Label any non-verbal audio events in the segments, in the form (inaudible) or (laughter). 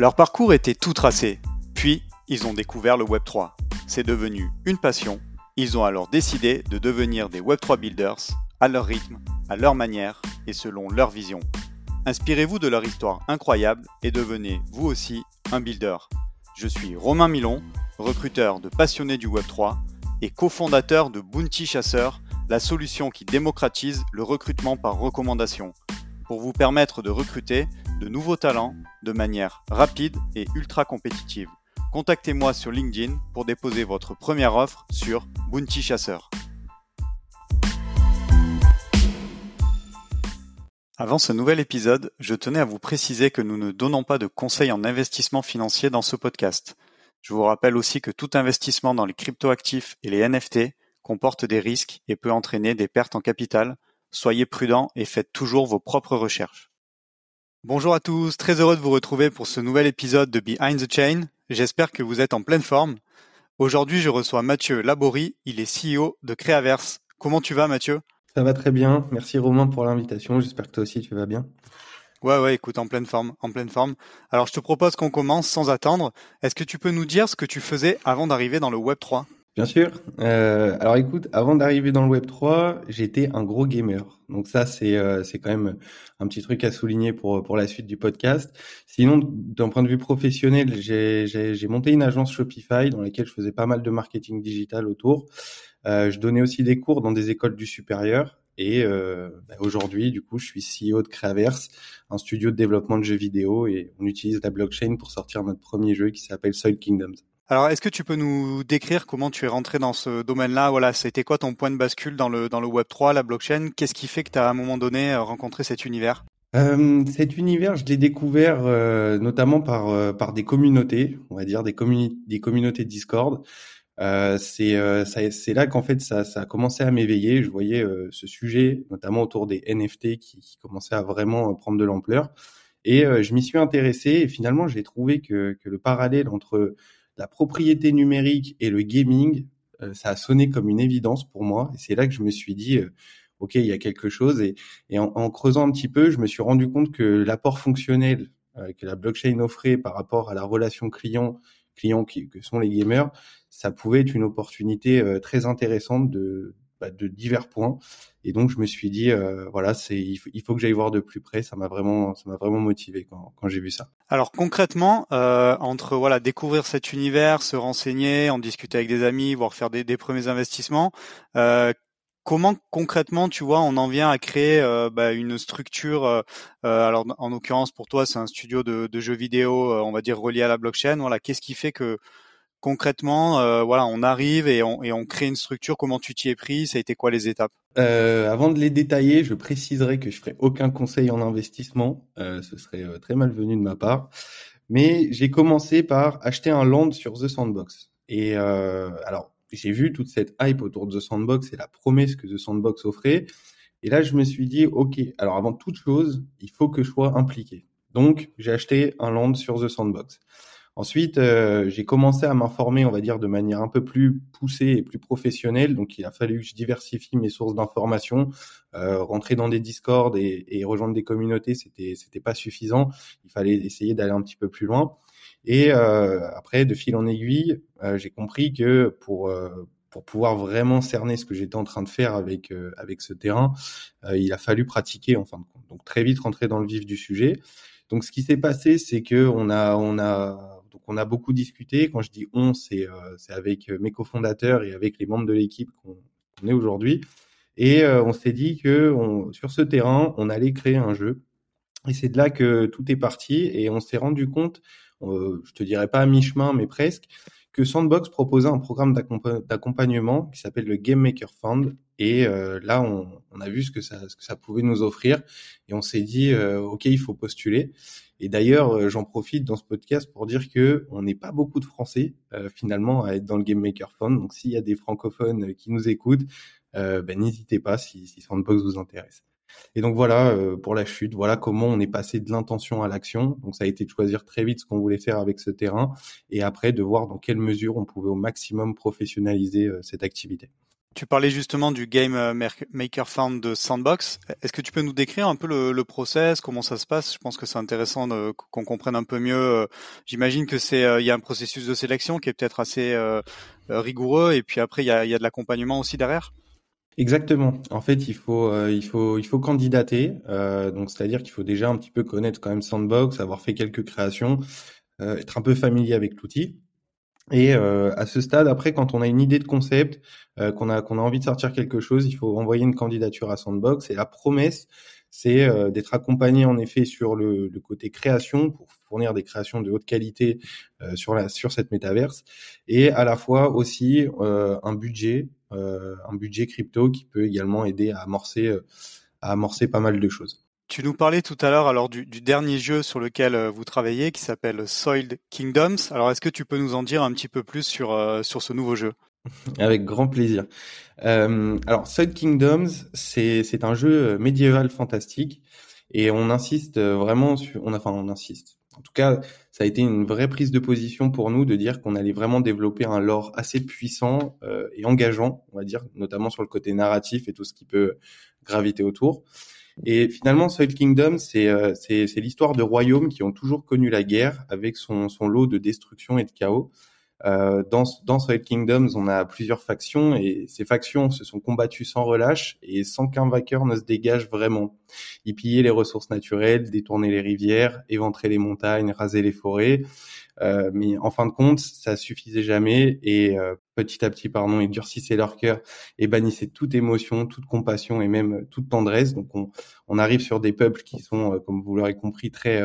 Leur parcours était tout tracé, puis ils ont découvert le Web3. C'est devenu une passion. Ils ont alors décidé de devenir des Web3 builders à leur rythme, à leur manière et selon leur vision. Inspirez-vous de leur histoire incroyable et devenez vous aussi un builder. Je suis Romain Milon, recruteur de passionnés du Web3 et cofondateur de Bounty Chasseur, la solution qui démocratise le recrutement par recommandation pour vous permettre de recruter de nouveaux talents de manière rapide et ultra compétitive. Contactez-moi sur LinkedIn pour déposer votre première offre sur Bounty Chasseur. Avant ce nouvel épisode, je tenais à vous préciser que nous ne donnons pas de conseils en investissement financier dans ce podcast. Je vous rappelle aussi que tout investissement dans les cryptoactifs et les NFT comporte des risques et peut entraîner des pertes en capital. Soyez prudents et faites toujours vos propres recherches. Bonjour à tous, très heureux de vous retrouver pour ce nouvel épisode de Behind the Chain. J'espère que vous êtes en pleine forme. Aujourd'hui, je reçois Mathieu Laborie, il est CEO de Créaverse. Comment tu vas Mathieu? Ça va très bien, merci Romain pour l'invitation, j'espère que toi aussi tu vas bien. Ouais, ouais, écoute, en pleine forme, en pleine forme. Alors, je te propose qu'on commence sans attendre. Est-ce que tu peux nous dire ce que tu faisais avant d'arriver dans le Web 3 Bien sûr. Euh, alors écoute, avant d'arriver dans le Web 3, j'étais un gros gamer. Donc ça, c'est euh, c'est quand même un petit truc à souligner pour pour la suite du podcast. Sinon, d'un point de vue professionnel, j'ai j'ai monté une agence Shopify dans laquelle je faisais pas mal de marketing digital autour. Euh, je donnais aussi des cours dans des écoles du supérieur. Et euh, bah, aujourd'hui, du coup, je suis CEO de Créaverse, un studio de développement de jeux vidéo, et on utilise la blockchain pour sortir notre premier jeu qui s'appelle Soil Kingdoms. Alors, est-ce que tu peux nous décrire comment tu es rentré dans ce domaine-là? Voilà, c'était quoi ton point de bascule dans le dans le Web 3, la blockchain? Qu'est-ce qui fait que tu as à un moment donné euh, rencontré cet univers? Euh, cet univers, je l'ai découvert euh, notamment par euh, par des communautés, on va dire des communi des communautés Discord. Euh, c'est c'est là qu'en fait ça, ça a commencé à m'éveiller. Je voyais ce sujet, notamment autour des NFT, qui, qui commençait à vraiment prendre de l'ampleur. Et je m'y suis intéressé. Et finalement, j'ai trouvé que que le parallèle entre la propriété numérique et le gaming, euh, ça a sonné comme une évidence pour moi. Et c'est là que je me suis dit, euh, OK, il y a quelque chose. Et, et en, creusant un petit peu, je me suis rendu compte que l'apport fonctionnel euh, que la blockchain offrait par rapport à la relation client, client qui, que sont les gamers, ça pouvait être une opportunité très intéressante de, bah, de divers points. Et donc je me suis dit euh, voilà c'est il, faut, que j'aille voir de plus près. Ça m'a vraiment ça m'a vraiment motivé quand, quand j'ai vu ça. Alors concrètement euh, entre voilà découvrir cet univers, se renseigner, en discuter avec des amis, voire faire des, des premiers investissements. Euh, comment concrètement, tu vois, on en vient à créer euh, bah, une structure. Euh, euh, alors, en l'occurrence, pour toi, c'est un studio de, de jeux vidéo, on va dire relié à la blockchain. Voilà, qu'est-ce qui fait que concrètement, euh, voilà, on arrive et on, et on crée une structure. Comment tu t'y es pris? Ça a été quoi les étapes? Euh, Avant de les détailler, je préciserai que je ferai aucun conseil en investissement. Euh, ce serait très malvenu de ma part. Mais j'ai commencé par acheter un land sur The Sandbox. Et alors, j'ai vu toute cette hype autour de The Sandbox et la promesse que The Sandbox offrait. Et là, je me suis dit, OK, alors avant toute chose, il faut que je sois impliqué. Donc, j'ai acheté un land sur The Sandbox. Ensuite, euh, j'ai commencé à m'informer, on va dire, de manière un peu plus poussée et plus professionnelle. Donc, il a fallu que je diversifie mes sources d'informations. Euh, rentrer dans des discords et, et, rejoindre des communautés, c'était c'était pas suffisant. Il fallait essayer d'aller un petit peu plus loin. Et euh, après, de fil en aiguille, euh, j'ai compris que pour euh, pour pouvoir vraiment cerner ce que j'étais en train de faire avec avec ce terrain, il a fallu pratiquer en fin de compte. Donc très vite rentrer dans le vif du sujet. Donc ce qui s'est passé, c'est que on a on a donc on a beaucoup discuté. Quand je dis on, c'est euh, avec mes cofondateurs et avec les membres de l'équipe qu'on est aujourd'hui. Et euh, on s'est dit que on, sur ce terrain, on allait créer un jeu. Et c'est de là que tout est parti. Et on s'est rendu compte, euh, je te dirais pas à mi-chemin, mais presque, que Sandbox proposait un programme d'accompagnement qui s'appelle le Game Maker Fund. Et euh, là, on, on, a vu ce que, ça, ce que ça pouvait nous offrir. Et on s'est dit, euh, OK, il faut postuler. Et d'ailleurs, euh, j'en profite dans ce podcast pour dire que on n'est pas beaucoup de Français euh, finalement à être dans le Game Maker Fund. Donc, s'il y a des francophones qui nous écoutent, euh, ben, n'hésitez pas si, si Sandbox vous intéresse. Et donc voilà pour la chute, voilà comment on est passé de l'intention à l'action. Donc ça a été de choisir très vite ce qu'on voulait faire avec ce terrain et après de voir dans quelle mesure on pouvait au maximum professionnaliser cette activité. Tu parlais justement du Game euh, Maker Found de Sandbox. Est-ce que tu peux nous décrire un peu le, le process, comment ça se passe? Je pense que c'est intéressant qu'on comprenne un peu mieux. Euh, j'imagine que c'est il y a un processus de sélection qui est peut-être assez rigoureux et puis après il y a, y a de l'accompagnement aussi derrière? Exactement. En fait, il faut, euh, il faut, il faut candidater. Euh, donc, c'est-à-dire qu'il faut déjà un petit peu connaître quand même Sandbox, avoir fait quelques créations, euh, être un peu familier avec l'outil. Et à ce stade, après, quand on a une idée de concept, qu'on a, qu'on a envie de sortir quelque chose, il faut envoyer une candidature à Sandbox. Et la promesse, c'est d'être accompagné en effet sur le, le, côté création pour fournir des créations de haute qualité sur la sur cette métaverse, et à la fois aussi un budget euh, un budget crypto qui peut également aider à amorcer, euh, à amorcer pas mal de choses. Tu nous parlais tout à l'heure alors du, dernier jeu sur lequel euh, vous travaillez qui s'appelle Soiled Kingdoms. Alors est-ce que tu peux nous en dire un petit peu plus sur, sur ce nouveau jeu? (laughs) Avec grand plaisir. alors Soiled Kingdoms, c'est un jeu médiéval fantastique et on insiste vraiment sur, on, enfin on insiste, en tout cas, ça a été une vraie prise de position pour nous de dire qu'on allait vraiment développer un lore assez puissant euh, et engageant, on va dire, notamment sur le côté narratif et tout ce qui peut graviter autour. Et finalement, Soil Kingdom, euh, c'est l'histoire de royaumes qui ont toujours connu la guerre avec son, son lot de destruction et de chaos. Euh, dans, dans Soil Kingdoms, on a plusieurs factions et ces factions se sont combattues sans relâche et sans qu'un vainqueur ne se dégage vraiment. Ils pillaient les ressources naturelles, détournaient les rivières, éventraient les montagnes, rasaient les forêts. Euh, mais en fin de compte, ça suffisait jamais et euh, petit à petit, pardon, ils durcissaient leur cœur et bannissaient toute émotion, toute compassion et même toute tendresse. Donc on, on arrive sur des peuples qui sont, euh, comme vous l'aurez compris, très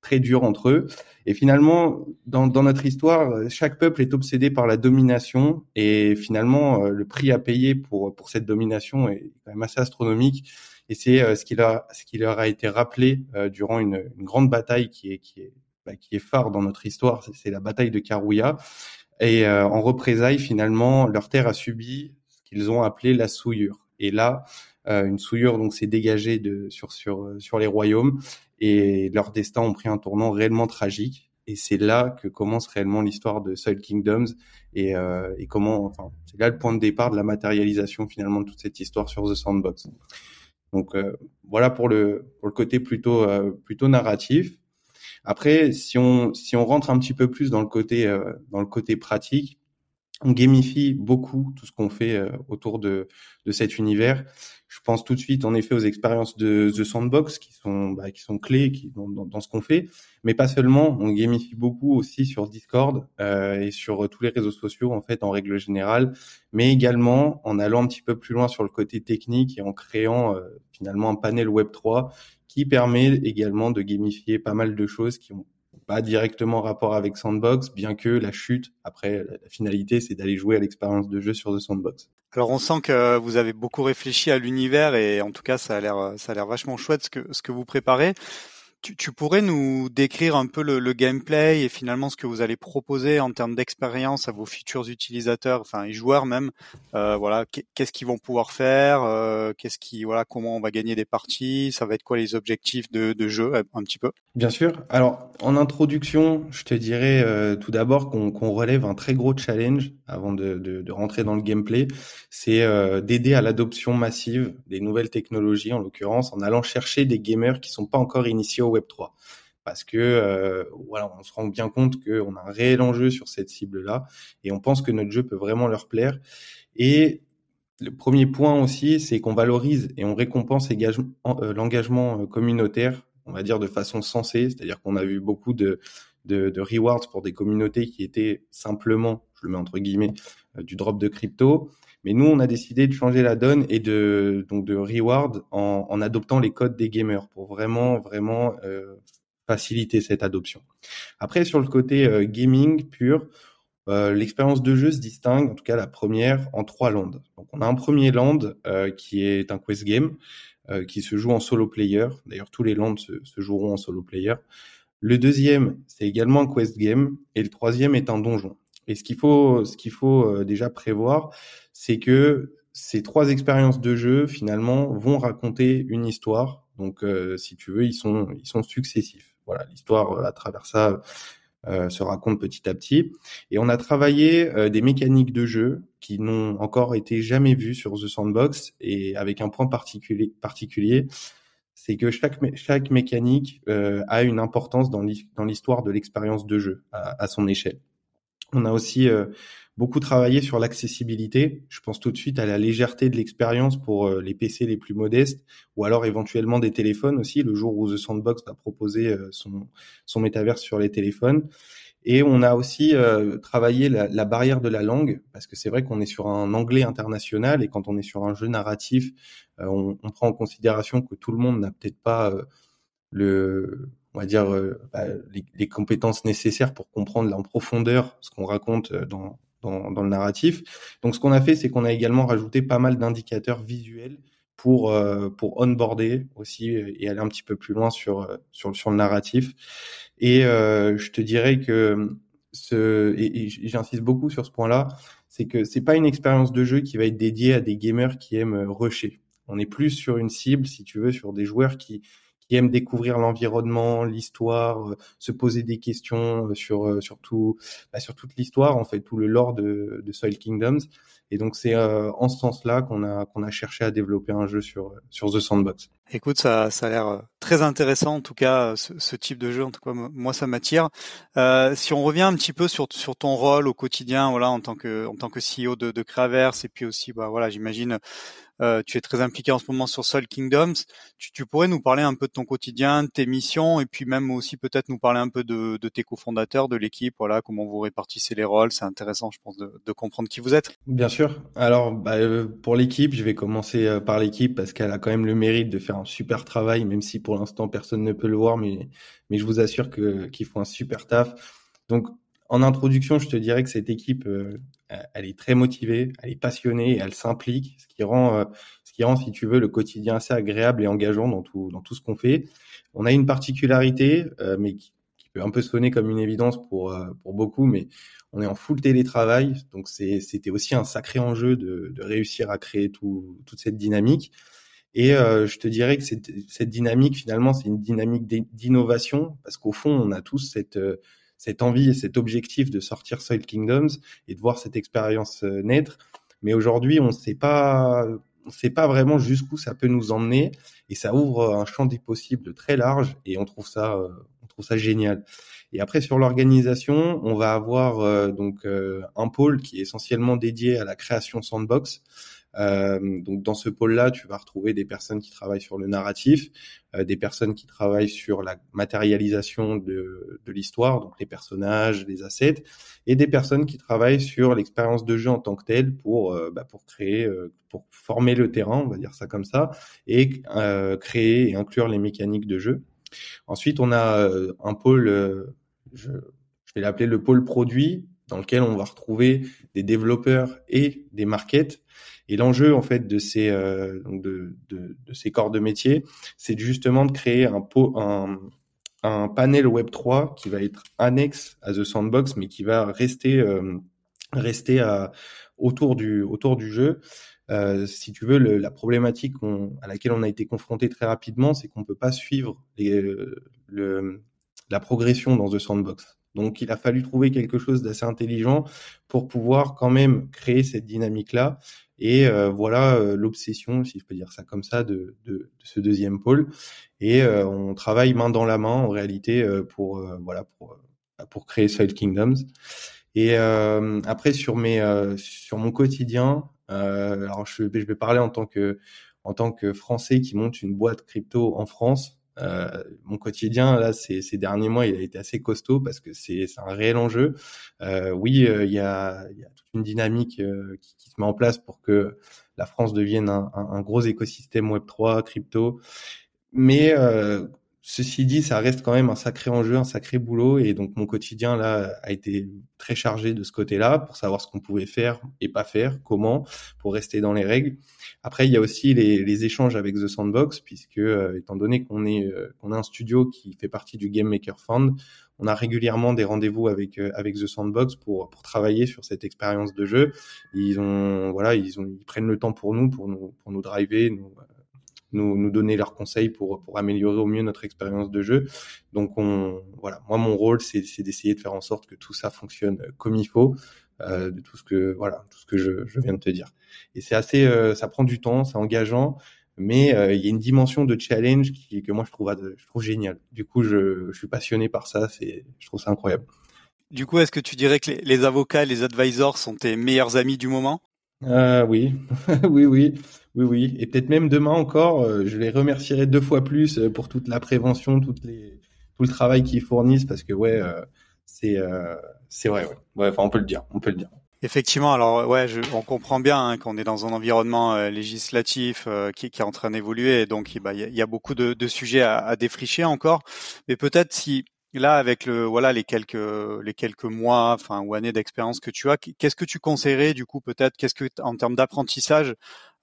très dur entre eux. Et finalement, dans, dans, notre histoire, chaque peuple est obsédé par la domination et finalement, euh, le prix à payer pour, pour cette domination est quand même assez astronomique. Et c'est euh, ce, qui leur, ce qui leur a été rappelé euh, durant une, une, grande bataille qui est, qui est, bah, qui est phare dans notre histoire, c'est la bataille de Karouya. Et en représailles, finalement, leur terre a subi ce qu'ils ont appelé la souillure. Et là, une souillure donc s'est dégagée de, sur, sur, sur les royaumes et leurs destins ont pris un tournant réellement tragique. Et c'est là que commence réellement l'histoire de Soul Kingdoms et, euh, et comment, enfin, c'est là le point de départ de la matérialisation finalement de toute cette histoire sur The Sandbox. Donc euh, voilà pour le pour le côté plutôt euh, plutôt narratif. Après, si on si on rentre un petit peu plus dans le côté euh, dans le côté pratique, on gamifie beaucoup tout ce qu'on fait euh, autour de, de cet univers. Je pense tout de suite, en effet, aux expériences de The Sandbox qui sont bah, qui sont clés qui, dans, dans, ce qu'on fait, mais pas seulement. On gamifie beaucoup aussi sur Discord euh, et sur tous les réseaux sociaux en fait en règle générale, mais également en allant un petit peu plus loin sur le côté technique et en créant euh, finalement un panel Web 3 qui permet également de gamifier pas mal de choses qui ont pas directement rapport avec Sandbox, bien que la chute, après, la, finalité, c'est d'aller jouer à l'expérience de jeu sur The Sandbox. Alors on sent que vous avez beaucoup réfléchi à l'univers et en tout cas ça a l'air ça a l'air vachement chouette ce que ce que vous préparez. Tu, tu, pourrais nous décrire un peu le, le, gameplay et finalement ce que vous allez proposer en termes d'expérience à vos futurs utilisateurs, enfin les joueurs même. Euh, voilà, qu'est-ce qu'ils vont pouvoir faire, euh, qu'est-ce qui, voilà, comment on va gagner des parties, ça va être quoi les objectifs de, de jeu un petit peu? Bien sûr. Alors en introduction, je te dirais euh, tout d'abord qu'on relève un très gros challenge avant de, de, de rentrer dans le gameplay, c'est euh, d'aider à l'adoption massive des nouvelles technologies, en l'occurrence en allant chercher des gamers qui sont pas encore initiés Web 3 parce que euh, voilà, on se rend bien compte qu'on a un réel enjeu sur cette cible-là et on pense que notre jeu peut vraiment leur plaire. Et le premier point aussi, c'est qu'on valorise et on récompense euh, l'engagement euh, communautaire, on va dire de façon sensée, c'est-à-dire qu'on a vu beaucoup de, de, de, rewards pour des communautés qui étaient simplement, je le mets entre guillemets, du drop de crypto. Mais nous, on a décidé de changer la donne et de donc de reward en, en adoptant les codes des gamers pour vraiment vraiment euh, faciliter cette adoption. Après, sur le côté euh, gaming pur, euh, l'expérience de jeu se distingue, en tout cas la première, en trois landes. Donc, on a un premier land euh, qui est un quest game euh, qui se joue en solo player. D'ailleurs, tous les lands se, se joueront en solo player. Le deuxième, c'est également un quest game, et le troisième est un donjon. Et ce qu'il faut, ce qu'il faut déjà prévoir, c'est que ces trois expériences de jeu finalement vont raconter une histoire. Donc, euh, si tu veux, ils sont ils sont successifs. Voilà, l'histoire euh, à travers ça se raconte petit à petit. Et on a travaillé des mécaniques de jeu qui n'ont encore été jamais vues sur The Sandbox et avec un point particulier, particulier c'est que chaque, chaque mécanique a une importance dans l'histoire de l'expérience de jeu à, à, son échelle. On a aussi beaucoup travaillé sur l'accessibilité. Je pense tout de suite à la légèreté de l'expérience pour euh, les PC les plus modestes ou alors éventuellement des téléphones aussi, le jour où The Sandbox va proposer euh, son, son métaverse sur les téléphones. Et on a aussi euh, travaillé la, la, barrière de la langue, parce que c'est vrai qu'on est sur un anglais international et quand on est sur un jeu narratif, on, on, prend en considération que tout le monde n'a peut-être pas le, on va dire, bah, les, les, compétences nécessaires pour comprendre en profondeur ce qu'on raconte dans, dans, dans, le narratif. Donc, ce qu'on a fait, c'est qu'on a également rajouté pas mal d'indicateurs visuels pour euh, pour onboarder aussi et aller un petit peu plus loin sur euh, sur sur le narratif. Et euh, je te dirais que ce et, et j'insiste beaucoup sur ce point-là, c'est que c'est pas une expérience de jeu qui va être dédiée à des gamers qui aiment rusher. On est plus sur une cible, si tu veux, sur des joueurs qui qui aiment découvrir l'environnement, l'histoire, euh, se poser des questions euh, sur euh, sur tout, bah, sur toute l'histoire en fait, tout le lore de, de Soil Kingdoms. Et donc c'est en ce sens-là qu'on a qu'on a cherché à développer un jeu sur sur The Sandbox. Écoute, ça, ça a l'air très intéressant en tout cas ce, ce, type de jeu. En tout cas, moi ça m'attire. Euh, si on revient un petit peu sur sur ton rôle au quotidien, voilà, en tant que en tant que CEO de, de Craverse et puis aussi, bah voilà, j'imagine euh, tu es très impliqué en ce moment sur Soul Kingdoms. Tu, tu, pourrais nous parler un peu de ton quotidien, de tes missions, et puis même aussi peut-être nous parler un peu de, de tes cofondateurs, de l'équipe, voilà, comment vous répartissez les rôles. C'est intéressant, je pense, de, de, comprendre qui vous êtes. Bien sûr. Alors, bah, euh, pour l'équipe, je vais commencer euh, par l'équipe parce qu'elle a quand même le mérite de faire un super travail, même si pour l'instant personne ne peut le voir, mais, mais je vous assure qu'ils font un super taf. Donc, en introduction, je te dirais que cette équipe, euh, elle est très motivée, elle est passionnée elle s'implique, ce qui rend, euh, ce qui rend, si tu veux, le quotidien assez agréable et engageant dans tout, dans tout ce qu'on fait. On a une particularité, euh, mais qui, peut un peu sonner comme une évidence pour, pour beaucoup, mais on est en full télétravail, donc c'était aussi un sacré enjeu de, de réussir à créer tout, toute cette dynamique. Et je te dirais que cette, cette dynamique, finalement, c'est une dynamique d'innovation, parce qu'au fond, on a tous cette cette envie et cet objectif de sortir Soil Kingdoms et de voir cette expérience euh, naître. Mais aujourd'hui, on ne sait pas, on sait pas vraiment jusqu'où ça peut nous emmener et ça ouvre un champ des possibles très large et on trouve ça, euh, on trouve ça génial. Et après sur l'organisation, on va avoir euh, donc un pôle qui est essentiellement dédié à la création sandbox. Euh, donc dans ce pôle-là, tu vas retrouver des personnes qui travaillent sur le narratif, euh, des personnes qui travaillent sur la matérialisation de, de l'histoire, donc les personnages, les assets, et des personnes qui travaillent sur l'expérience de jeu en tant que telle pour euh, bah, pour créer, pour former le terrain, on va dire ça comme ça, et créer et inclure les mécaniques de jeu. Ensuite, on a un pôle, je, je vais l'appeler le pôle produit, dans lequel on va retrouver des développeurs et des markets et l'enjeu en fait de ces euh, de, de, de, ces corps de métier, c'est justement de créer un, un, un panel Web 3 qui va être annexe à The Sandbox, mais qui va rester euh, rester à, autour du autour du jeu. Euh, si tu veux, le, la problématique à laquelle on a été confronté très rapidement, c'est qu'on peut pas suivre les, le, la progression dans The Sandbox. Donc, il a fallu trouver quelque chose d'assez intelligent pour pouvoir quand même créer cette dynamique-là et euh, voilà euh, l'obsession, si je peux dire ça comme ça, de, de, de ce deuxième pôle. Et euh, on travaille main dans la main en réalité pour voilà pour pour créer Soil Kingdoms. Et après sur mes sur mon quotidien, alors je, je vais parler en tant que en tant que Français qui monte une boîte crypto en France. Euh, mon quotidien là ces, ces, derniers mois il a été assez costaud parce que c'est un réel enjeu. Euh, oui, euh, il y, a, y, a, toute une dynamique euh, qui, qui, se met en place pour que la France devienne un, un, un gros écosystème Web 3, crypto. Mais Ceci dit, ça reste quand même un sacré enjeu, un sacré boulot, et donc mon quotidien là a été très chargé de ce côté-là pour savoir ce qu'on pouvait faire et pas faire, comment, pour rester dans les règles. Après, il y a aussi les, les échanges avec The Sandbox, puisque euh, étant donné qu'on est euh, qu'on a un studio qui fait partie du Game Maker Fund, on a régulièrement des rendez-vous avec euh, avec The Sandbox pour pour travailler sur cette expérience de jeu. Ils ont voilà, ils ont ils prennent le temps pour nous, pour nous pour nous driver, nous nous, nous donner leurs conseils pour, pour améliorer au mieux notre expérience de jeu. Donc on, voilà, moi mon rôle c'est, d'essayer de faire en sorte que tout ça fonctionne comme il faut, euh, de tout ce que voilà, tout ce que je, je viens de te dire. Et c'est assez, euh, ça prend du temps, c'est engageant, mais euh, il y a une dimension de challenge qui, que moi je trouve, je trouve génial. Du coup, je, je suis passionné par ça, c'est, je trouve ça incroyable. Du coup, est-ce que tu dirais que les, les avocats, les advisors sont tes meilleurs amis du moment? Euh, oui, (laughs) oui, oui, oui, oui. Et peut-être même demain encore, euh, je les remercierai deux fois plus euh, pour toute la prévention, toutes les, tout le travail qu'ils fournissent, parce que ouais, euh, c'est, c'est vrai, ouais. ouais. Enfin, on peut le dire, on peut le dire. Effectivement, alors ouais, je, on comprend bien hein, qu'on est dans un environnement législatif qui, qui, est en train d'évoluer, donc il bah, y, y, a beaucoup de, de sujets à, à, défricher encore. Mais peut-être si Là, avec le voilà les quelques les quelques mois, enfin ou années d'expérience que tu as, qu'est-ce que tu conseillerais du coup peut-être Qu'est-ce que en termes d'apprentissage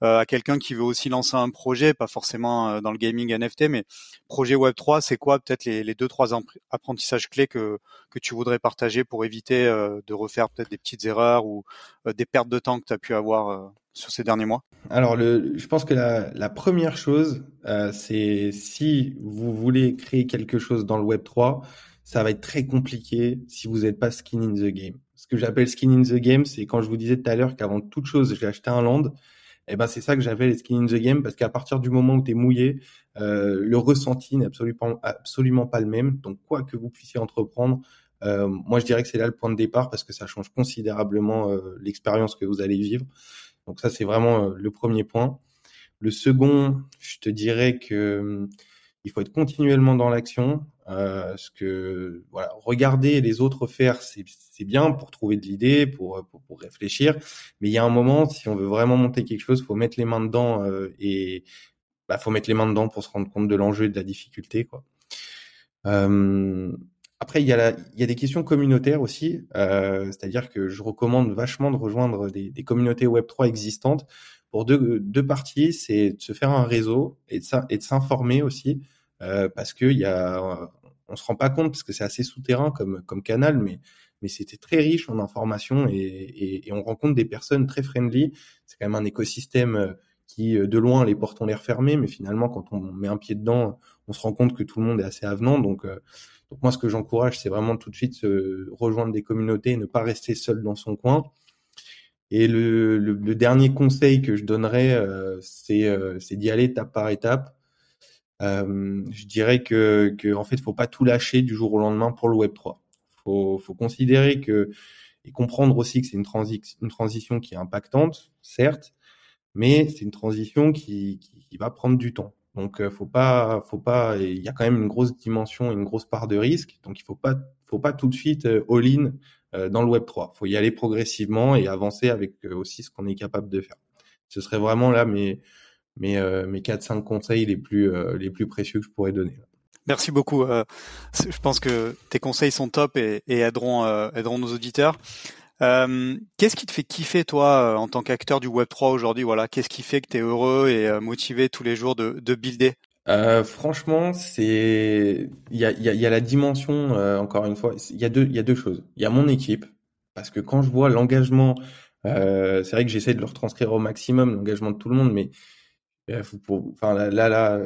euh, à quelqu'un qui veut aussi lancer un projet, pas forcément euh, dans le gaming NFT, mais projet Web 3, c'est quoi peut-être les, les deux trois apprentissages clés que que tu voudrais partager pour éviter euh, de refaire peut-être des petites erreurs ou des pertes de temps que tu as pu avoir sur ces derniers mois? Alors, le, je pense que la, la première chose, euh, c'est si vous voulez créer quelque chose dans le Web 3, ça va être très compliqué si vous n'êtes pas skin in the game. Ce que j'appelle skin in the game, c'est quand je vous disais tout à l'heure qu'avant toute chose, j'ai acheté un land. Eh ben c'est ça que j'appelle skin in the game parce qu'à partir du moment où tu es mouillé, euh, le ressenti n'est absolument, absolument pas le même. Donc quoi que vous puissiez entreprendre, euh, moi je dirais que c'est là le point de départ parce que ça change considérablement euh, l'expérience que vous allez vivre. Donc ça, c'est vraiment euh, le premier point. Le second, je te dirais que hum, il faut être continuellement dans l'action. Euh, que voilà, regarder les autres faire, c'est bien pour trouver de l'idée, pour, pour, pour réfléchir. Mais il y a un moment, si on veut vraiment monter quelque chose, faut mettre les mains dedans euh, et bah, faut mettre les mains dedans pour se rendre compte de l'enjeu et de la difficulté, quoi. Euh, après, il y, a la, il y a des questions communautaires aussi, euh, c'est-à-dire que je recommande vachement de rejoindre des, des communautés Web3 existantes pour deux, deux parties, c'est de se faire un réseau et de, s'informer aussi, euh, parce que il y a, on se rend pas compte parce que c'est assez souterrain comme, comme canal, mais, mais c'était très riche en informations et, et, et, on rencontre des personnes très friendly. C'est quand même un écosystème qui, de loin, les portes ont l'air fermées, mais finalement, quand on met un pied dedans, on se rend compte que tout le monde est assez avenant. Donc, euh, donc moi, ce que j'encourage, c'est vraiment tout de suite se rejoindre des communautés et ne pas rester seul dans son coin. Et le, le, le dernier conseil que je donnerais, euh, c'est euh, d'y aller étape par étape. Euh, je dirais que, que en fait, faut pas tout lâcher du jour au lendemain pour le Web 3. Faut, faut considérer que et comprendre aussi que c'est une, transi une transition qui est impactante, certes, mais c'est une transition qui, qui, qui, va prendre du temps. Donc, euh, faut pas, faut pas. Il y a quand même une grosse dimension, une grosse part de risque. Donc, il faut pas, faut pas tout de suite euh, all-in euh, dans le Web 3. Faut y aller progressivement et avancer avec aussi ce qu'on est capable de faire. Ce serait vraiment là mes mes mes quatre cinq conseils les plus les plus précieux que je pourrais donner. Merci beaucoup. je pense que tes conseils sont top et, et aideront aideront nos auditeurs. Euh, qu'est-ce qui te fait kiffer toi euh, en tant qu'acteur du Web 3 aujourd'hui? Voilà, qu'est-ce qui fait que tu es heureux et euh, motivé tous les jours de, de builder? Euh, franchement, c'est il y a, y, a, y a, la dimension encore une fois. Il y a deux il y a deux choses. Il y a mon équipe parce que quand je vois l'engagement, c'est vrai que j'essaie de le retranscrire au maximum l'engagement de tout le monde, mais enfin là, là, là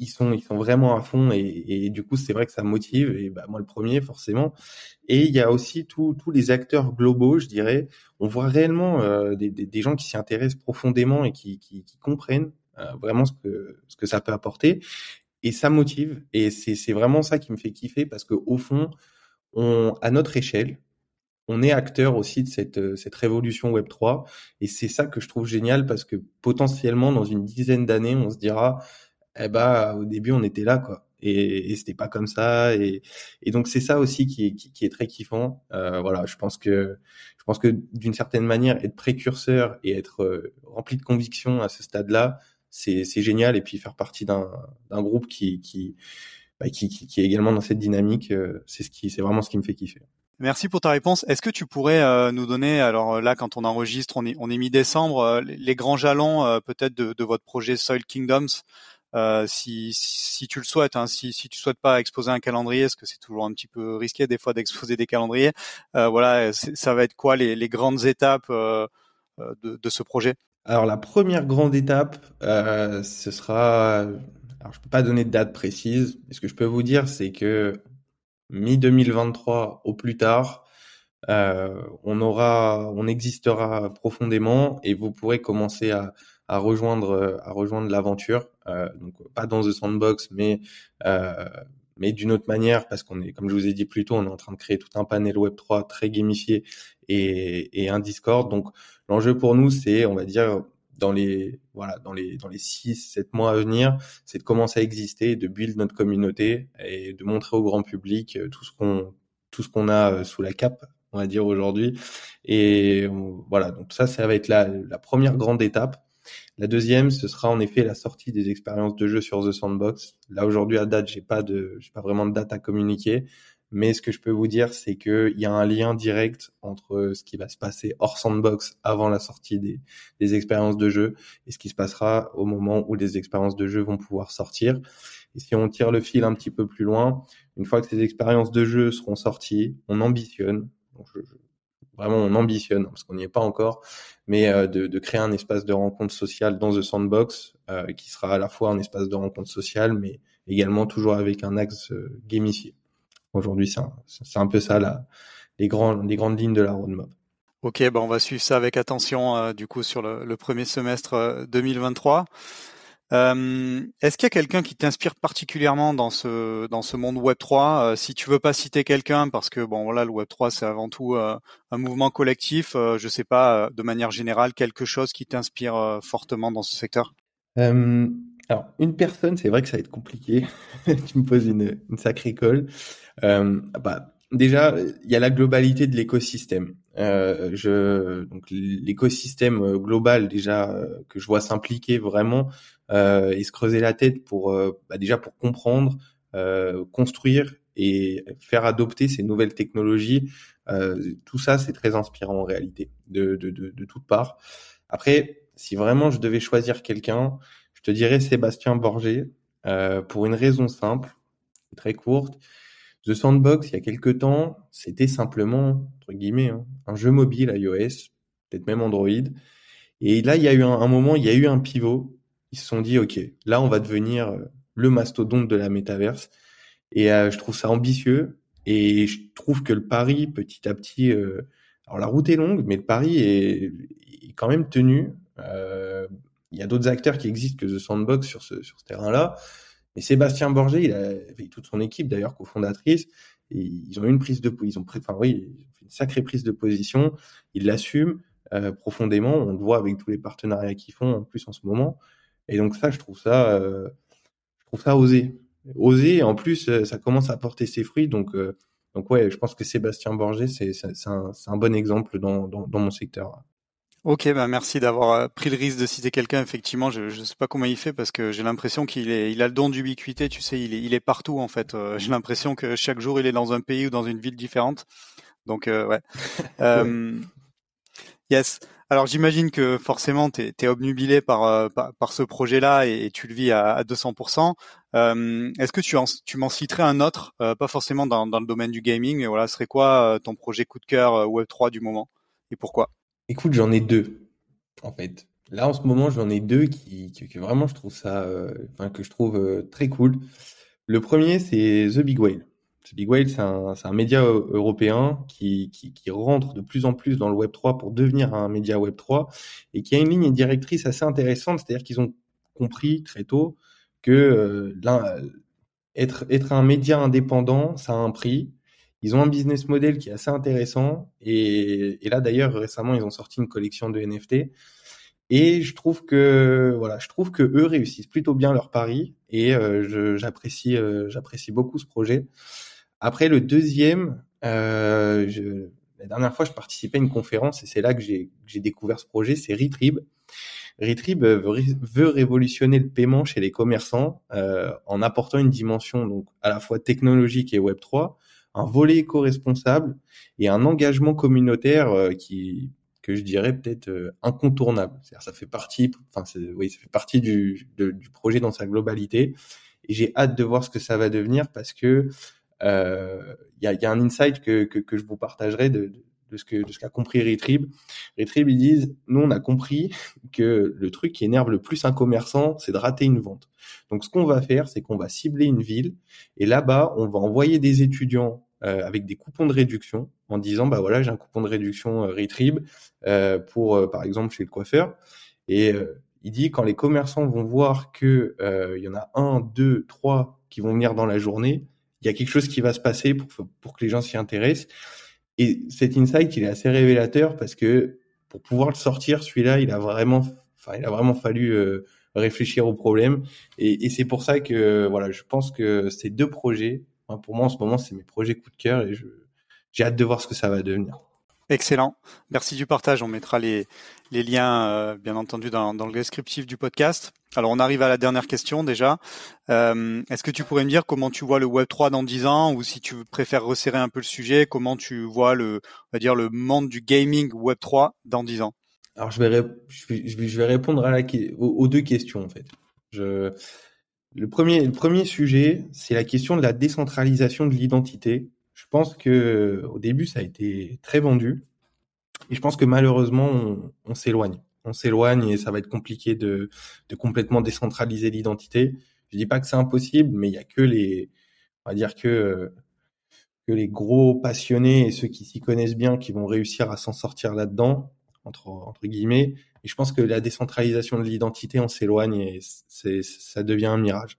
ils sont ils sont vraiment à fond et, et du coup c'est vrai que ça motive et bah, moi le premier forcément. Et il y a aussi tous les acteurs globaux je dirais. On voit réellement euh, des, des, des, gens qui s'y intéressent profondément et qui, qui, qui comprennent euh, vraiment ce que ce que ça peut apporter. Et ça motive. Et c'est vraiment ça qui me fait kiffer parce que au fond on à notre échelle on est acteur aussi de cette, cette révolution Web 3 et c'est ça que je trouve génial parce que potentiellement dans une dizaine d'années on se dira eh ben au début on était là quoi. Et, et c'était pas comme ça. Et, et donc c'est ça aussi qui est, qui, qui, est très kiffant. Euh, voilà je pense que je pense que d'une certaine manière être précurseur et être euh, rempli de conviction à ce stade là c'est génial. Et puis faire partie d'un groupe qui qui, bah, qui qui, est également dans cette dynamique euh, c'est ce qui c'est vraiment ce qui me fait kiffer. Merci pour ta réponse. Est-ce que tu pourrais euh, nous donner, alors là, quand on enregistre, on est, on est mi-décembre, euh, les grands jalons euh, peut-être de, de, votre projet Soil Kingdoms euh, si, si tu le souhaites, hein, si, si tu souhaites pas exposer un calendrier, parce que c'est toujours un petit peu risqué des fois d'exposer des calendriers, euh, voilà, ça va être quoi les, les grandes étapes euh, de, de, ce projet? Alors la première grande étape, euh, ce sera, alors je peux pas donner de date précise, mais ce que je peux vous dire, c'est que mi 2023 au plus tard, euh, on aura, on existera profondément et vous pourrez commencer à, à rejoindre, à rejoindre l'aventure. Euh, donc pas dans The Sandbox, mais euh, mais d'une autre manière parce qu'on est, comme je vous ai dit plus tôt, on est en train de créer tout un panel Web 3 très gamifié et, et un Discord. Donc l'enjeu pour nous, c'est, on va dire, dans les voilà dans les dans les six sept mois à venir, c'est de commencer à exister, de build notre communauté et de montrer au grand public tout ce qu'on tout ce qu'on a sous la cape on va dire aujourd'hui. Et voilà, donc ça, ça va être la, la première grande étape. La deuxième, ce sera en effet la sortie des expériences de jeu sur The Sandbox. Là aujourd'hui à date, j'ai pas de, j'ai pas vraiment de date à communiquer, mais ce que je peux vous dire, c'est qu'il y a un lien direct entre ce qui va se passer hors Sandbox avant la sortie des, des expériences de jeu et ce qui se passera au moment où les expériences de jeu vont pouvoir sortir. Et si on tire le fil un petit peu plus loin, une fois que ces expériences de jeu seront sorties, on ambitionne, vraiment, on ambitionne, parce qu'on n'y est pas encore, mais euh, de, créer un espace de rencontre sociale dans The Sandbox, euh, qui sera à la fois un espace de rencontre sociale, mais également toujours avec un axe euh, gamifié. Aujourd'hui, c'est un, peu ça, la, les, grands, les grandes lignes de la roadmap. Ok, ben on va suivre ça avec attention du coup sur le, le premier semestre 2023. Euh, Est-ce qu'il y a quelqu'un qui t'inspire particulièrement dans ce dans ce monde Web 3 euh, Si tu veux pas citer quelqu'un, parce que bon voilà, le Web 3 c'est avant tout euh, un mouvement collectif. Euh, je sais pas, de manière générale, quelque chose qui t'inspire fortement dans ce secteur? Alors une personne, c'est vrai que ça va être compliqué. (laughs) tu me poses une, une sacrée colle. bah déjà, il y a la globalité de l'écosystème. Euh, je, donc l'écosystème global déjà que je vois s'impliquer vraiment euh, et se creuser la tête pour euh, bah déjà pour comprendre, euh, construire et faire adopter ces nouvelles technologies. tout ça, c'est très inspirant en réalité, de, de, de, de toutes parts. Après, si vraiment je devais choisir quelqu'un, je te dirais Sébastien Borgé, euh, pour une raison simple, très courte. The Sandbox, il y a quelques temps, c'était simplement, entre guillemets, hein, un jeu mobile iOS, peut-être même Android. Et là, il y a eu un, un, moment, il y a eu un pivot ils se sont dit, OK, là, on va devenir euh, le mastodonte de la métaverse. Et euh, je trouve ça ambitieux. Et je trouve que le pari, petit à petit, euh, alors la route est longue, mais le pari est, quand même tenu. Il y a d'autres acteurs qui existent que The Sandbox sur ce, sur ce terrain-là. Et Sébastien Borgé, il a, avec toute son équipe d'ailleurs, cofondatrice, ils ont une prise de, ils ont, enfin oui, une sacrée prise de position. Ils l'assument profondément. On le voit avec tous les partenariats qu'ils font en plus en ce moment. Et donc ça, je trouve ça, euh, je trouve ça osé, osé. En plus, euh, ça commence à porter ses fruits. Donc, euh, donc ouais, je pense que Sébastien Borgé, c'est un, un, bon exemple dans, dans, dans mon secteur. Ok, bah merci d'avoir pris le risque de citer quelqu'un. Effectivement, je ne sais pas comment il fait parce que j'ai l'impression qu'il est, il a le don d'ubiquité. Tu sais, il est, il est partout en fait. j'ai l'impression que chaque jour il est dans un pays ou dans une ville différente. Donc ouais. (laughs) yes. Alors j'imagine que forcément tu es, obnubilé euh, par, par, ce projet-là et, tu le vis à, à 200%. Euh, Est-ce que tu, tu m'en citerais un autre, euh, pas forcément dans, dans, le domaine du gaming, mais voilà, serait quoi euh, ton projet coup de cœur Web3 du moment et pourquoi? Écoute, j'en ai deux en fait. Là en ce moment j'en ai deux qui, qui, vraiment je trouve ça, enfin que je trouve très cool. Le premier c'est The Big Whale. Big Whale, c'est un, un, média européen qui, qui, qui, rentre de plus en plus dans le Web 3 pour devenir un média Web 3 et qui a une ligne directrice assez intéressante, c'est-à-dire qu'ils ont compris très tôt que euh, être, être un média indépendant, ça a un prix. Ils ont un business model qui est assez intéressant et, et là d'ailleurs récemment ils ont sorti une collection de NFT et je trouve que voilà, je trouve que eux réussissent plutôt bien leur pari et euh, j'apprécie euh, j'apprécie beaucoup ce projet. Après, le deuxième, euh, je, la dernière fois, je participais à une conférence et c'est là que j'ai découvert ce projet, c'est Retrib. Retrib veut, révolutionner le paiement chez les commerçants euh, en apportant une dimension donc à la fois technologique et Web 3, un volet éco-responsable et un engagement communautaire euh, qui que je dirais peut-être euh, incontournable. Ça fait partie, enfin oui, ça fait partie du, du projet dans sa globalité et j'ai hâte de voir ce que ça va devenir parce que il euh, y, a, y, a, un insight que, que, que, je vous partagerai de, de ce que de ce qu'a compris Retrib. Retrib ils disent nous on a compris que le truc qui énerve le plus un commerçant c'est de rater une vente. Donc ce qu'on va faire c'est qu'on va cibler une ville et là-bas on va envoyer des étudiants euh, avec des coupons de réduction en disant bah voilà j'ai un coupon de réduction euh, Retrib euh, pour euh, par exemple chez le coiffeur et il dit quand les commerçants vont voir que il y en a un, deux, trois qui vont venir dans la journée, il y a quelque chose qui va se passer pour, pour que les gens s'y intéressent. Et cet insight, il est assez révélateur parce que pour pouvoir le sortir, celui-là, il a vraiment, enfin, il a vraiment fallu euh, réfléchir au problème. Et, et c'est pour ça que, voilà, je pense que ces deux projets, pour moi en ce moment, c'est mes projets coup de cœur et j'ai hâte de voir ce que ça va devenir. Excellent. Merci du partage. On mettra les, les liens, euh, bien entendu, dans, dans, le descriptif du podcast. Alors, on arrive à la dernière question déjà. Euh, Est-ce que tu pourrais me dire comment tu vois le Web 3 dans 10 ans, ou si tu préfères resserrer un peu le sujet, comment tu vois le, on va dire le monde du gaming Web 3 dans 10 ans? Alors, je vais, je vais, répondre à la, aux, deux questions en fait. Je, le premier, le premier sujet, c'est la question de la décentralisation de l'identité. Je pense que au début, ça a été très vendu, et je pense que malheureusement, on, on s'éloigne on s'éloigne et ça va être compliqué de, de complètement décentraliser l'identité. Je dis pas que c'est impossible, mais il y a que les, on va dire que que les gros passionnés et ceux qui s'y connaissent bien qui vont réussir à s'en sortir là-dedans entre entre guillemets. Et je pense que la décentralisation de l'identité, on s'éloigne et c'est ça devient un mirage.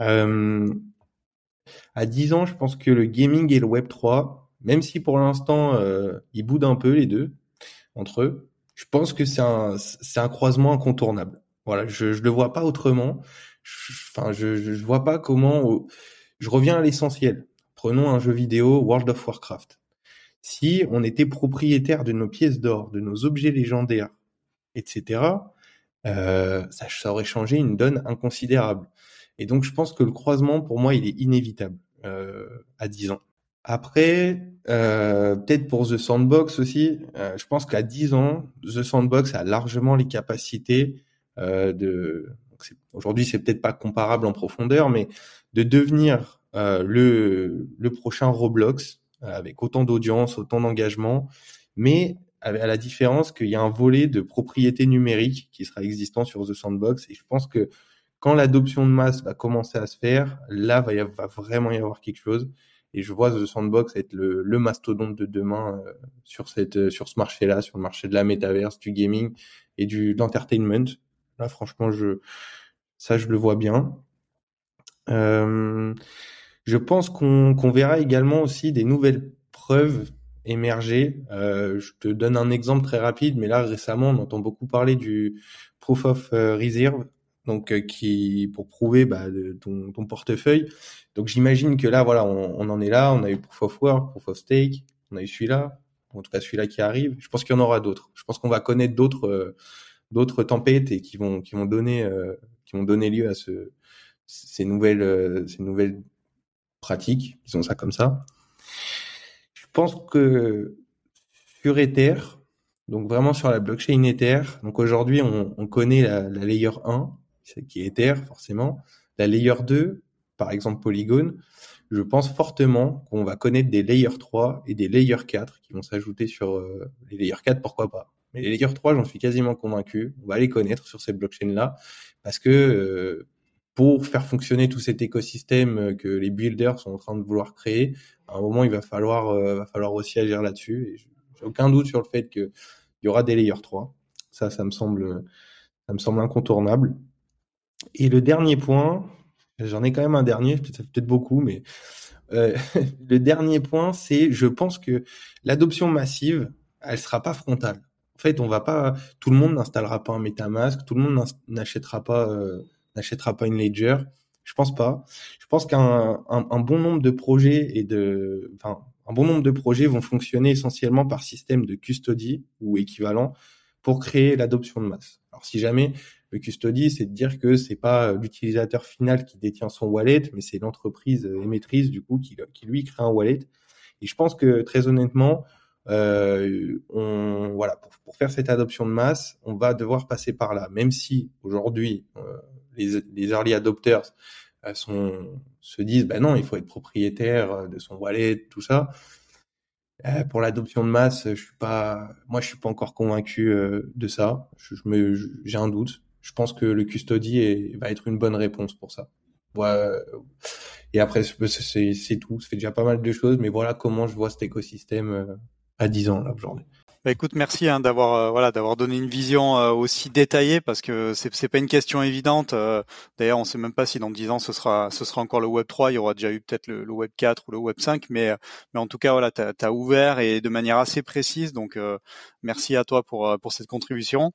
Euh, à 10 ans, je pense que le gaming et le Web 3, même si pour l'instant euh, ils boudent un peu les deux entre eux, je pense que c'est un, c'est un croisement incontournable. Voilà, je, je le vois pas autrement. Enfin, je, je, je vois pas comment. Je reviens à l'essentiel. Prenons un jeu vidéo, World of Warcraft. Si on était propriétaire de nos pièces d'or, de nos objets légendaires, etc., euh, ça, ça aurait changé une donne inconsidérable. Et donc, je pense que le croisement, pour moi, il est inévitable euh, à 10 ans. Après, euh, peut-être pour The Sandbox aussi, euh, je pense qu'à 10 ans, The Sandbox a largement les capacités euh, de. Aujourd'hui, c'est peut-être pas comparable en profondeur, mais de devenir euh, le, le prochain Roblox euh, avec autant d'audience, autant d'engagement, mais à la différence qu'il y a un volet de propriété numérique qui sera existant sur The Sandbox. Et je pense que quand l'adoption de masse va commencer à se faire, là va, y avoir, va vraiment y avoir quelque chose. Et je vois The Sandbox être le, le mastodonte de demain euh, sur cette euh, sur ce marché-là, sur le marché de la métaverse, du gaming et du d'entertainment. Là, franchement, je ça je le vois bien. Euh, je pense qu'on qu'on verra également aussi des nouvelles preuves émerger. Euh, je te donne un exemple très rapide, mais là récemment, on entend beaucoup parler du proof of euh, reserve, donc qui pour prouver bah, ton, ton portefeuille. Donc j'imagine que là, voilà, on, on, en est là. On a eu Proof of Work, Proof of Stake, on a eu celui-là, en tout cas celui-là qui arrive. Je pense qu'il y en aura d'autres. Je pense qu'on va connaître d'autres euh, d'autres tempêtes et qui vont qui vont donner euh, qui vont donner lieu à ce ces nouvelles euh, ces nouvelles pratiques, disons ça comme ça. Je pense que sur Ether, donc vraiment sur la blockchain Ether, donc aujourd'hui on, on connaît la, la layer 1, qui est Ether forcément, la layer 2 par exemple Polygon, je pense fortement qu'on va connaître des layers 3 et des layers 4 qui vont s'ajouter sur euh, les layers 4, pourquoi pas. Mais les layers 3, j'en suis quasiment convaincu. On va les connaître sur cette blockchain-là parce que euh, pour faire fonctionner tout cet écosystème que les builders sont en train de vouloir créer, à un moment, il va falloir, euh, va falloir aussi agir là-dessus. Et j'ai aucun doute sur le fait qu'il y aura des layers 3. Ça, ça me semble, ça me semble incontournable. Et le dernier point, J'en ai quand même un dernier, peut-être beaucoup, mais euh, (laughs) le dernier point, c'est je pense que l'adoption massive, elle sera pas frontale. En fait, on va pas, tout le monde n'installera pas un MetaMask, tout le monde n'achètera pas, euh, n'achètera pas une Ledger. Je pense pas. Je pense qu'un un, un, bon nombre de projets et de, enfin, un bon nombre de projets vont fonctionner essentiellement par système de custody ou équivalent pour créer l'adoption de masse. Alors, si jamais le custody, c'est de dire que c'est pas l'utilisateur final qui détient son wallet, mais c'est l'entreprise émettrice du coup qui, qui, lui crée un wallet. Et je pense que très honnêtement, euh, on, voilà, pour, pour, faire cette adoption de masse, on va devoir passer par là. Même si aujourd'hui euh, les, les, early adopters euh, sont, se disent, bah non, il faut être propriétaire de son wallet, tout ça. Euh, pour l'adoption de masse, je suis pas, moi, je suis pas encore convaincu euh, de ça. Je, me, j'ai un doute. Je pense que le custody est, va être une bonne réponse pour ça. Ouais, et après, c'est, tout. Ça fait déjà pas mal de choses, mais voilà comment je vois cet écosystème euh, à 10 ans aujourd'hui. Bah écoute, merci hein, d'avoir euh, voilà d'avoir donné une vision euh, aussi détaillée parce que c'est c'est pas une question évidente. Euh, d'ailleurs, on sait même pas si dans 10 ans ce sera ce sera encore le Web 3, il y aura déjà eu peut-être le, Web 4 ou le Web 5, mais mais en tout cas voilà, tu as, ouvert et de manière assez précise. Donc merci à toi pour pour cette contribution.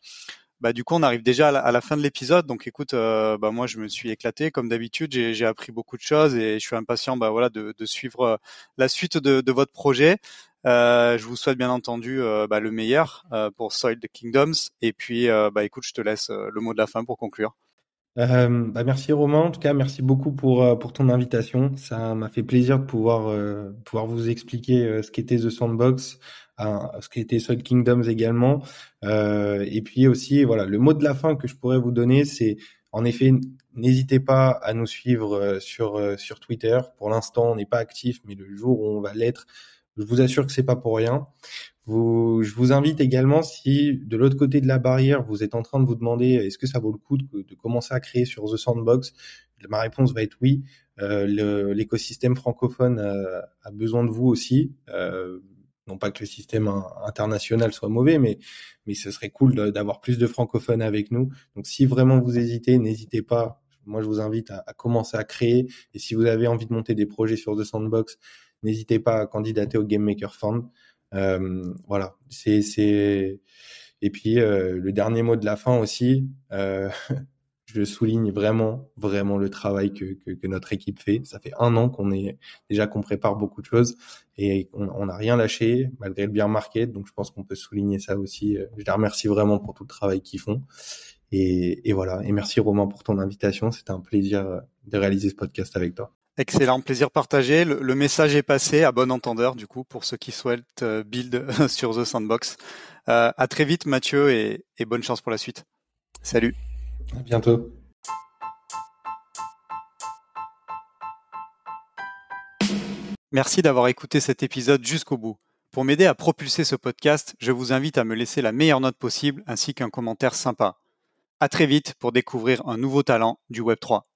Bah, du coup, on arrive déjà à la, fin de l'épisode. Donc, écoute, bah, moi, je me suis éclaté comme d'habitude. J'ai appris beaucoup de choses et je suis impatient, bah, voilà, de, de suivre la suite de, de votre projet. Euh, je vous souhaite bien entendu euh, bah, le meilleur euh, pour Soil the Kingdoms. Et puis, bah, écoute, je te laisse le mot de la fin pour conclure. Bah, merci Romain. En tout cas, merci beaucoup pour pour ton invitation. Ça m'a fait plaisir de pouvoir pouvoir vous expliquer ce qu'était The Sandbox, ce qu'était Soil Kingdoms également. et puis aussi, voilà, le mot de la fin que je pourrais vous donner, c'est en effet, n'hésitez pas à nous suivre sur sur Twitter. Pour l'instant, on n'est pas actif, mais le jour où on va l'être, je vous assure que c'est pas pour rien. Vous, je vous invite également, si de l'autre côté de la barrière, vous êtes en train de vous demander est-ce que ça vaut le coup de, commencer à créer sur The Sandbox, ma réponse va être oui. Euh, l'écosystème francophone a, besoin de vous aussi. Euh, non pas que le système international soit mauvais, mais mais ce serait cool d'avoir plus de francophones avec nous. Donc si vraiment vous hésitez, n'hésitez pas. Moi, je vous invite à, à, commencer à créer. Et si vous avez envie de monter des projets sur The Sandbox, n'hésitez pas à candidater au Game Maker Fund. Euh, voilà, c'est c'est et puis euh, le dernier mot de la fin aussi, euh, (laughs) je souligne vraiment vraiment le travail que, que, que, notre équipe fait. Ça fait un an qu'on est déjà qu'on prépare beaucoup de choses et on n'a rien lâché malgré le bien market. Donc je pense qu'on peut souligner ça aussi. Je les remercie vraiment pour tout le travail qu'ils font. Et, et, voilà. Et merci Romain pour ton invitation. C'était un plaisir de réaliser ce podcast avec toi. Excellent, plaisir partagé. Le, message est passé à bon entendeur du coup pour ceux qui souhaitent euh, build (laughs) sur The Sandbox. Euh, à très vite Mathieu et, et bonne chance pour la suite. Salut. À bientôt. Merci d'avoir écouté cet épisode jusqu'au bout. Pour m'aider à propulser ce podcast, je vous invite à me laisser la meilleure note possible ainsi qu'un commentaire sympa. À très vite pour découvrir un nouveau talent du Web 3.